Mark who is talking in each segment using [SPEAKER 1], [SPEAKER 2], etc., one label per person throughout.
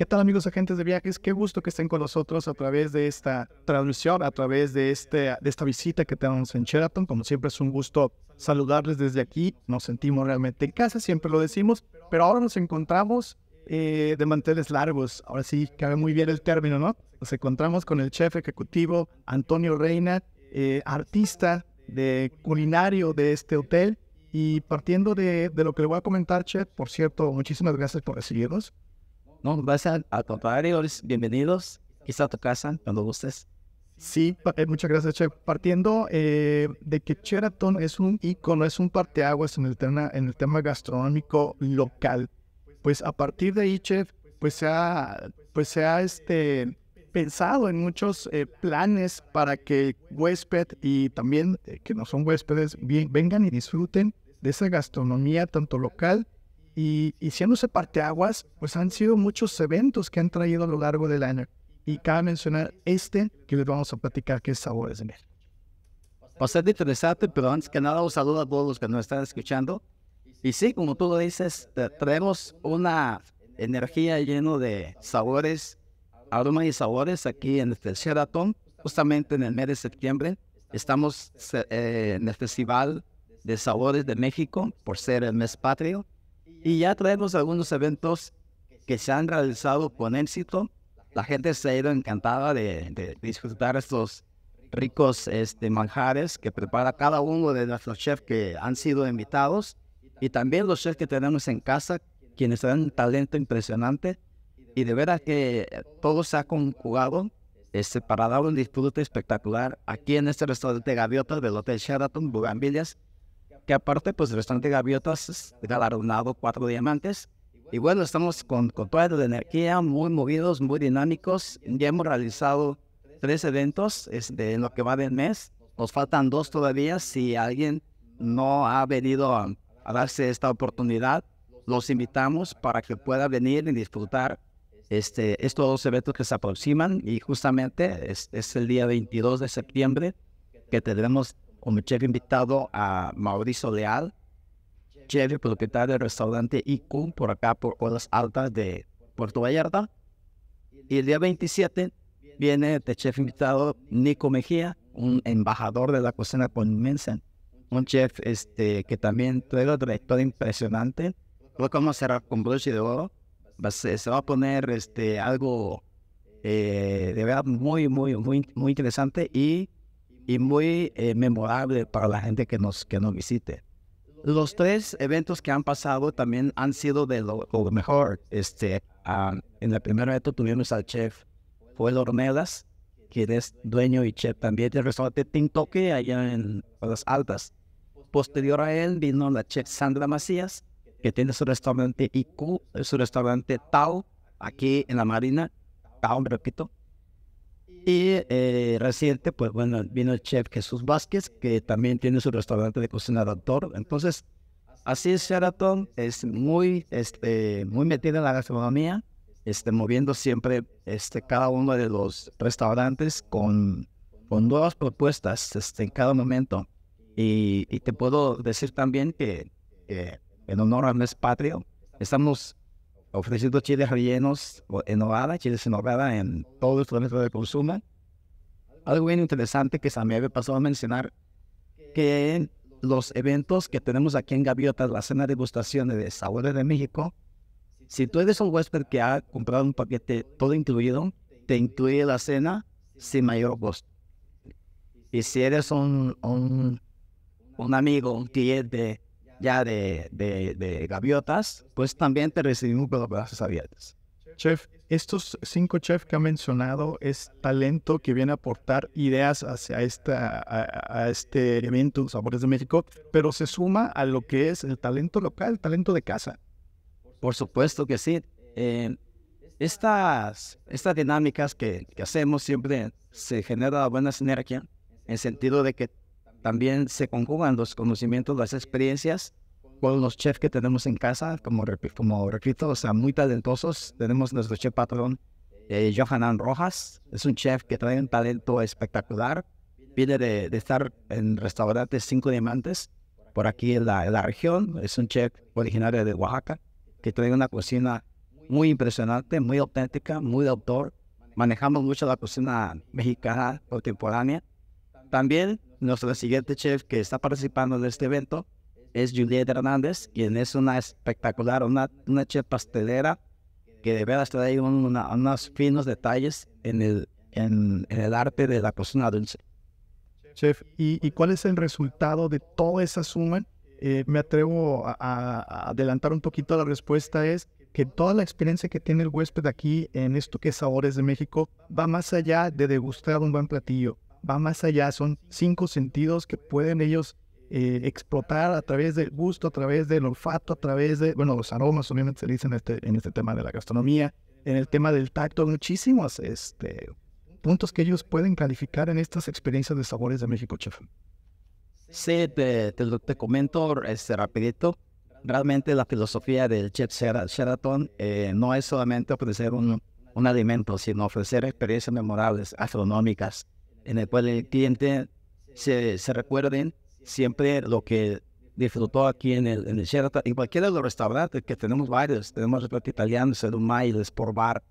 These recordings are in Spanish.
[SPEAKER 1] ¿Qué tal amigos agentes de viajes? Qué gusto que estén con nosotros a través de esta transmisión, a través de, este, de esta visita que tenemos en Sheraton. Como siempre es un gusto saludarles desde aquí. Nos sentimos realmente en casa, siempre lo decimos, pero ahora nos encontramos eh, de manteles largos. Ahora sí, cabe muy bien el término, ¿no? Nos encontramos con el chef ejecutivo Antonio Reina, eh, artista de culinario de este hotel. Y partiendo de, de lo que le voy a comentar, chef, por cierto, muchísimas gracias por recibirnos.
[SPEAKER 2] No, a, al contrario, bienvenidos. Quizá a tu casa cuando gustes.
[SPEAKER 1] Sí, eh, muchas gracias, Chef. Partiendo eh, de que Sheraton es un icono, es un parteaguas en el tema, en el tema gastronómico local. Pues a partir de ahí, Chef, pues se ha, pues se ha este, pensado en muchos eh, planes para que huésped y también que no son huéspedes bien, vengan y disfruten de esa gastronomía tanto local y, y siéndose parteaguas, pues han sido muchos eventos que han traído a lo largo del año. Y cabe mencionar este que les vamos a platicar, que es Sabores de México.
[SPEAKER 2] Bastante interesante, pero antes que nada un saludo a todos los que nos están escuchando. Y sí, como tú lo dices, traemos una energía llena de sabores, aromas y sabores aquí en este Sheraton, justamente en el mes de septiembre. Estamos eh, en el Festival de Sabores de México por ser el mes patrio. Y ya traemos algunos eventos que se han realizado con éxito. La gente se ha ido encantada de, disfrutar estos ricos este, manjares que prepara cada uno de nuestros chefs que han sido invitados y también los chefs que tenemos en casa, quienes tienen un talento impresionante. Y de veras que todo se ha conjugado este, para dar un disfrute espectacular aquí en este restaurante Gaviotas del Hotel Sheraton, Bugambilias que aparte, pues el restaurante Gaviotas galardonado cuatro diamantes. Y bueno, estamos con, con toda la energía, muy movidos, muy dinámicos. Ya hemos realizado tres eventos este, en lo que va del mes. Nos faltan dos todavía. Si alguien no ha venido a, darse esta oportunidad, los invitamos para que pueda venir y disfrutar este, estos dos eventos que se aproximan. Y justamente es, es el día 22 de septiembre que tendremos como chef invitado a Mauricio Leal, chef y propietario del restaurante IQ por acá por Olas Altas de Puerto Vallarta. Y el día 27 viene de chef invitado Nico Mejía, un embajador de la cocina conmensa, un chef este, que también tiene una trayectoria impresionante. Lo vamos a cerrar con broche de oro. Se, va a poner este, algo eh, de verdad muy, muy, muy, muy interesante y y muy eh, memorable para la gente que nos, que nos visite. Los tres eventos que han pasado también han sido de lo, mejor. Este, ah, en el primer evento tuvimos al chef Joel Ornelas, quien es dueño y chef también del restaurante Tintoque allá en Las Altas. Posterior a él vino la chef Sandra Macías, que tiene su restaurante IQ, su restaurante Tao, aquí en la Marina. Tao, repito. Y eh, reciente, pues bueno, vino el chef Jesús Vázquez, que también tiene su restaurante de cocina de. Entonces, así es Sheraton, es muy, este, muy metida en la gastronomía, este, moviendo siempre este, cada uno de los restaurantes con, con nuevas propuestas este, en cada momento. Y, y te puedo decir también que, en honor al mes patrio, estamos ofreciendo chiles rellenos en nogada, chiles en nogada en todo el metro de consumo. Algo bien interesante que se me había pasado a mencionar, que los eventos que tenemos aquí en Gaviotas, la cena de degustación de Sabores de México, si tú eres un huésped que ha comprado un paquete todo incluido, te incluye la cena sin mayor costo. Y si eres un, un, un amigo, un cliente ya de, de, gaviotas, pues también te recibimos con los brazos abiertos.
[SPEAKER 1] Chef, estos cinco chefs que ha mencionado es talento que viene a aportar ideas hacia esta, a, este evento Sabores de México, pero se suma a lo que es el talento local, el talento de casa.
[SPEAKER 2] Por supuesto que sí. Eh, estas, estas dinámicas que, que hacemos siempre se genera buena sinergia, en sentido de que también se conjugan los conocimientos, las experiencias con los chefs que tenemos en casa, como, como repito, o sea, muy talentosos. Tenemos nuestro chef patrón, eh, Johanan Rojas, es un chef que trae un talento espectacular. Viene de, estar en restaurantes Cinco Diamantes, por aquí en la, en la, región. Es un chef originario de Oaxaca, que trae una cocina muy impresionante, muy auténtica, muy de autor. Manejamos mucho la cocina mexicana contemporánea. También nuestro siguiente chef que está participando en este evento es Julieta Hernández, quien es una espectacular, una, una chef pastelera que de verdad trae unos finos detalles en el, en, el arte de la cocina dulce.
[SPEAKER 1] Chef, ¿y, ¿y, cuál es el resultado de toda esa suma? Eh, me atrevo a, a, adelantar un poquito la respuesta, es que toda la experiencia que tiene el huésped aquí en esto que es Sabores de México va más allá de degustar un buen platillo, va más allá, son cinco sentidos que pueden ellos eh, explotar a través del gusto, a través del olfato, a través de, bueno, los aromas obviamente se dicen en este, en este tema de la gastronomía, en el tema del tacto, muchísimos este, puntos que ellos pueden calificar en estas experiencias de sabores de México, chef.
[SPEAKER 2] Sí, te, te, comento este, rapidito. Realmente la filosofía del chef Sheraton eh, no es solamente ofrecer un, un alimento, sino ofrecer experiencias memorables, astronómicas, en el cual el cliente se, se recuerden siempre lo que disfrutó aquí en el, en el Sheraton, en cualquiera de los restaurantes, que tenemos varios, tenemos el restaurante italiano, el Umay, el Sport Bar,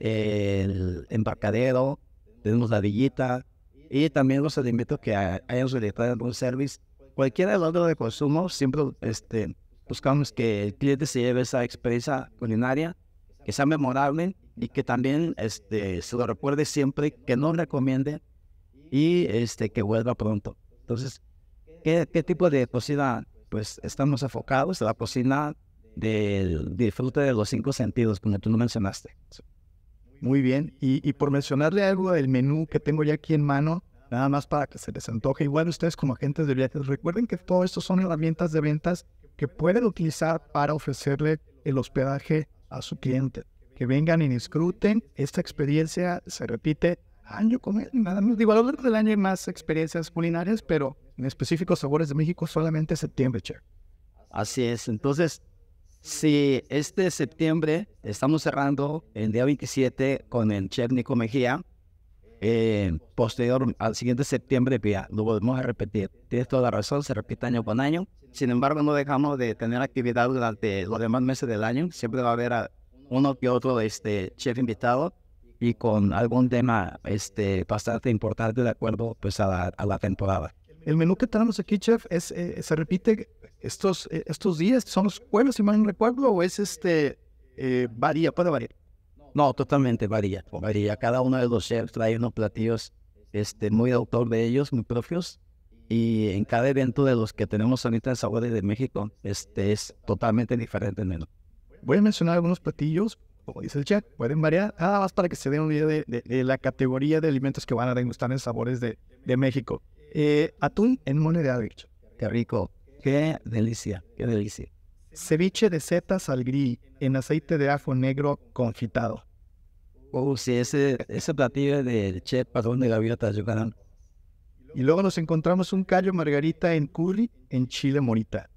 [SPEAKER 2] el Embarcadero, tenemos la Villita, y también los invito que hayan realizado un service. Cualquier lado de consumo, siempre este, buscamos que el cliente se lleve esa experiencia culinaria, que sea memorable y que también este, se lo recuerde siempre, que no recomiende y este, que vuelva pronto. Entonces, ¿Qué, tipo de cocina? Pues estamos enfocados en la cocina del disfrute de los cinco sentidos, como tú lo mencionaste.
[SPEAKER 1] Muy bien. Y, por mencionarle algo del menú que tengo ya aquí en mano, nada más para que se les antoje. Igual ustedes como agentes de viajes, recuerden que todo esto son herramientas de ventas que pueden utilizar para ofrecerle el hospedaje a su cliente. Que vengan y disfruten. Esta experiencia se repite año año. Nada más digo, a lo largo del año hay más experiencias culinarias, pero en específico Sabores de México solamente septiembre, chef.
[SPEAKER 2] Así es. Entonces, si este septiembre estamos cerrando el día 27 con el chef Nico Mejía, eh, posterior al siguiente septiembre, ya, lo volvemos a repetir. Tienes toda la razón, se repite año con año. Sin embargo, no dejamos de tener actividad durante los demás meses del año. Siempre va a haber uno que otro este, chef invitado y con algún tema este, bastante importante de acuerdo pues, a la temporada.
[SPEAKER 1] El menú que tenemos aquí, chef, es, eh, se repite estos, eh, estos días, son los jueves, si mal no recuerdo, o es este, eh, varía, puede variar.
[SPEAKER 2] No, totalmente varía, varía. Cada uno de los chefs trae unos platillos este, muy autor de ellos, muy propios. Y en cada evento de los que tenemos ahorita en Sabores de México, este es totalmente diferente el menú.
[SPEAKER 1] Voy a mencionar algunos platillos, como dice el chef, pueden variar, nada más para que se den una idea de, la categoría de alimentos que van a degustar en Sabores de, de México. Eh, atún en moneda de
[SPEAKER 2] Qué rico. Qué delicia. Qué delicia.
[SPEAKER 1] Ceviche de setas al grill en aceite de ajo negro confitado.
[SPEAKER 2] Oh, sí, ese, ese platillo de chef padrón de gaviotas yucatán.
[SPEAKER 1] Y luego nos encontramos un callo margarita en curry en chile morita.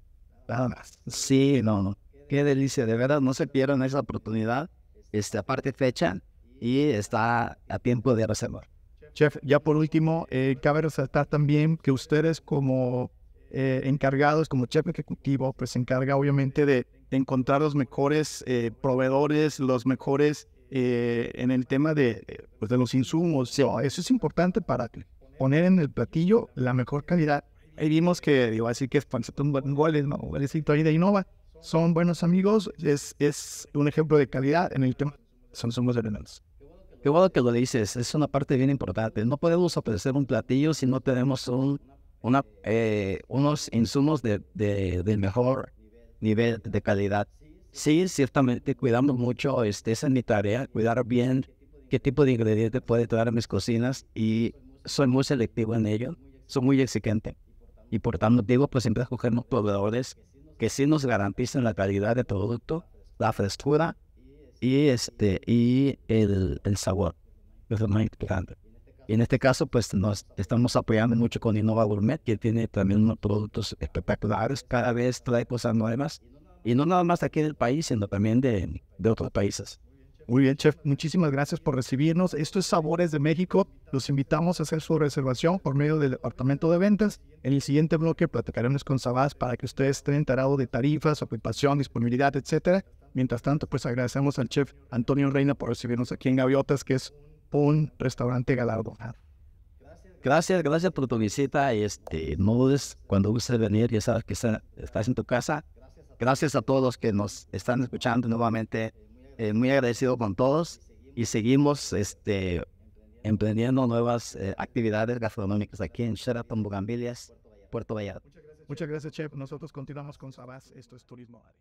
[SPEAKER 1] Nada más.
[SPEAKER 2] Sí, no, no. Qué delicia. De verdad, no se pierdan esa oportunidad. Este, aparte fecha y está a tiempo de reservar.
[SPEAKER 1] Chef, ya por último, eh, cabe resaltar también que ustedes como eh, encargados, como chef ejecutivo, pues se encarga obviamente de, encontrar los mejores eh, proveedores, los mejores en el tema de, pues de los insumos. eso es importante para poner en el platillo la mejor calidad. Ahí vimos que, digo, así que es un goles, ¿no? ahí de Innova. Son buenos amigos, es, es un ejemplo de calidad en el tema. Son somos elementos.
[SPEAKER 2] Qué bueno que lo dices, es una parte bien importante. No podemos ofrecer un platillo si no tenemos un, una, eh, unos insumos de, de, del mejor nivel de calidad. Sí, ciertamente cuidamos mucho, este, esa es mi tarea, cuidar bien qué tipo de ingredientes puede traer a mis cocinas y soy muy selectivo en ello, soy muy exigente. Y por tanto digo, pues siempre escogemos proveedores que sí nos garanticen la calidad del producto, la frescura y, este, y el, el sabor. Eso es más importante. Y en este caso, pues nos estamos apoyando mucho con Innova Gourmet, que tiene también unos productos espectaculares, cada vez trae cosas nuevas, y no nada más aquí del país, sino también de, de otros países.
[SPEAKER 1] Muy bien, chef. Muchísimas gracias por recibirnos. Esto es Sabores de México. Los invitamos a hacer su reservación por medio del departamento de ventas. En el siguiente bloque platicaremos con Sabás para que ustedes estén enterados de tarifas, ocupación, disponibilidad, etcétera Mientras tanto, pues agradecemos al chef Antonio Reina por recibirnos aquí en Gaviotas, que es un restaurante galardonado.
[SPEAKER 2] Gracias, gracias por tu visita. Este, no dudes cuando gustes venir, ya sabes que está- estás en tu casa. Gracias a todos los que nos están escuchando nuevamente. Eh, muy agradecido con todos y seguimos este, emprendiendo nuevas eh, actividades gastronómicas aquí en Sheraton Bugambilias, Puerto Vallarta.
[SPEAKER 1] Muchas gracias, chef. Nosotros continuamos con Sabás. Esto es Turismo Ari.